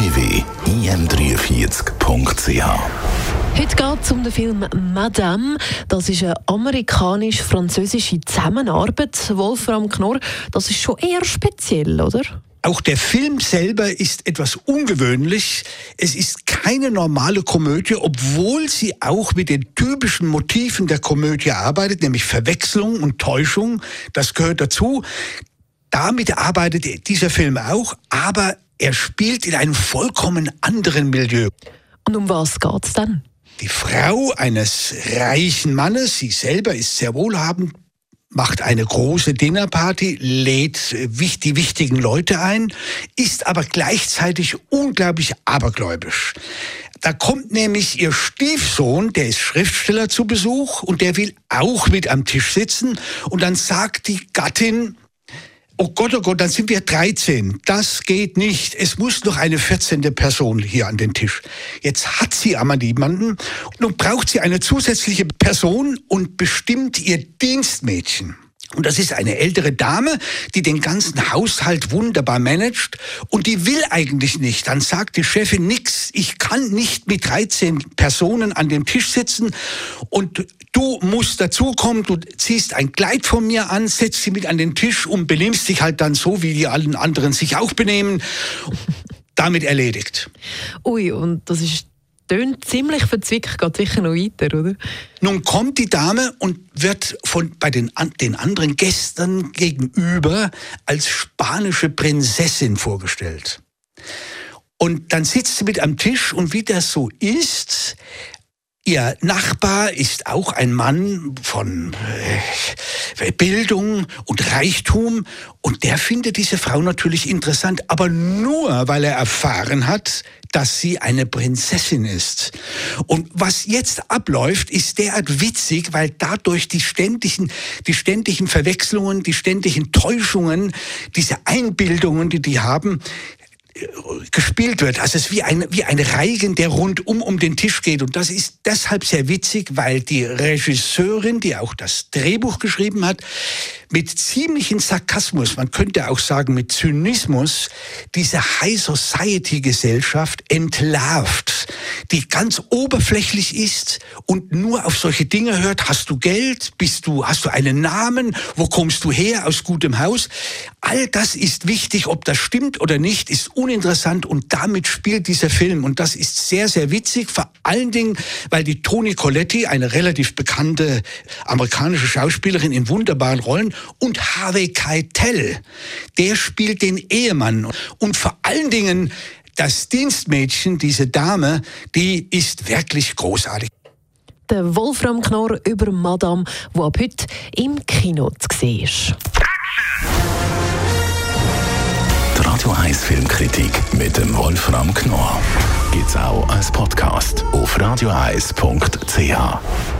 www.im43.ch Heute geht es um den Film Madame. Das ist eine amerikanisch-französische Zusammenarbeit. Wolfram Knorr, das ist schon eher speziell, oder? Auch der Film selber ist etwas ungewöhnlich. Es ist keine normale Komödie, obwohl sie auch mit den typischen Motiven der Komödie arbeitet, nämlich Verwechslung und Täuschung. Das gehört dazu. Damit arbeitet dieser Film auch, aber er spielt in einem vollkommen anderen Milieu. Und um was geht's dann? Die Frau eines reichen Mannes, sie selber ist sehr wohlhabend, macht eine große Dinnerparty, lädt die wichtigen Leute ein, ist aber gleichzeitig unglaublich abergläubisch. Da kommt nämlich ihr Stiefsohn, der ist Schriftsteller zu Besuch und der will auch mit am Tisch sitzen und dann sagt die Gattin, oh Gott, oh Gott, dann sind wir 13. Das geht nicht. Es muss noch eine 14. Person hier an den Tisch. Jetzt hat sie aber niemanden. Nun braucht sie eine zusätzliche Person und bestimmt ihr Dienstmädchen. Und das ist eine ältere Dame, die den ganzen Haushalt wunderbar managt und die will eigentlich nicht. Dann sagt die Chefin nix, ich kann nicht mit 13 Personen an dem Tisch sitzen und du musst dazukommen, du ziehst ein Kleid von mir an, setzt sie mit an den Tisch und benimmst dich halt dann so, wie die allen anderen sich auch benehmen. Damit erledigt. Ui, und das ist tönt ziemlich verzwickt, geht sicher noch weiter, oder? Nun kommt die Dame und wird von bei den, den anderen Gästen gegenüber als spanische Prinzessin vorgestellt. Und dann sitzt sie mit am Tisch und wie das so ist, Ihr Nachbar ist auch ein Mann von äh, Bildung und Reichtum und der findet diese Frau natürlich interessant, aber nur weil er erfahren hat, dass sie eine Prinzessin ist. Und was jetzt abläuft, ist derart witzig, weil dadurch die ständigen, die ständigen Verwechslungen, die ständigen Täuschungen, diese Einbildungen, die die haben, gespielt wird. Also es ist wie ein, wie ein Reigen, der rundum um den Tisch geht. Und das ist deshalb sehr witzig, weil die Regisseurin, die auch das Drehbuch geschrieben hat, mit ziemlichen Sarkasmus, man könnte auch sagen mit Zynismus, diese High Society Gesellschaft entlarvt, die ganz oberflächlich ist und nur auf solche Dinge hört. Hast du Geld? Bist du, hast du einen Namen? Wo kommst du her? Aus gutem Haus? All das ist wichtig. Ob das stimmt oder nicht, ist uninteressant und damit spielt dieser Film. Und das ist sehr, sehr witzig. Vor allen Dingen, weil die Toni Colletti, eine relativ bekannte amerikanische Schauspielerin in wunderbaren Rollen, und Harvey Keitel, der spielt den Ehemann. Und vor allen Dingen das Dienstmädchen, diese Dame, die ist wirklich großartig. Der Wolfram Knorr über Madame, wo ab heute im Kino zu sehen ist. Die Radio 1 Filmkritik mit dem Wolfram Knorr gibt es auch als Podcast auf radioeis.ch.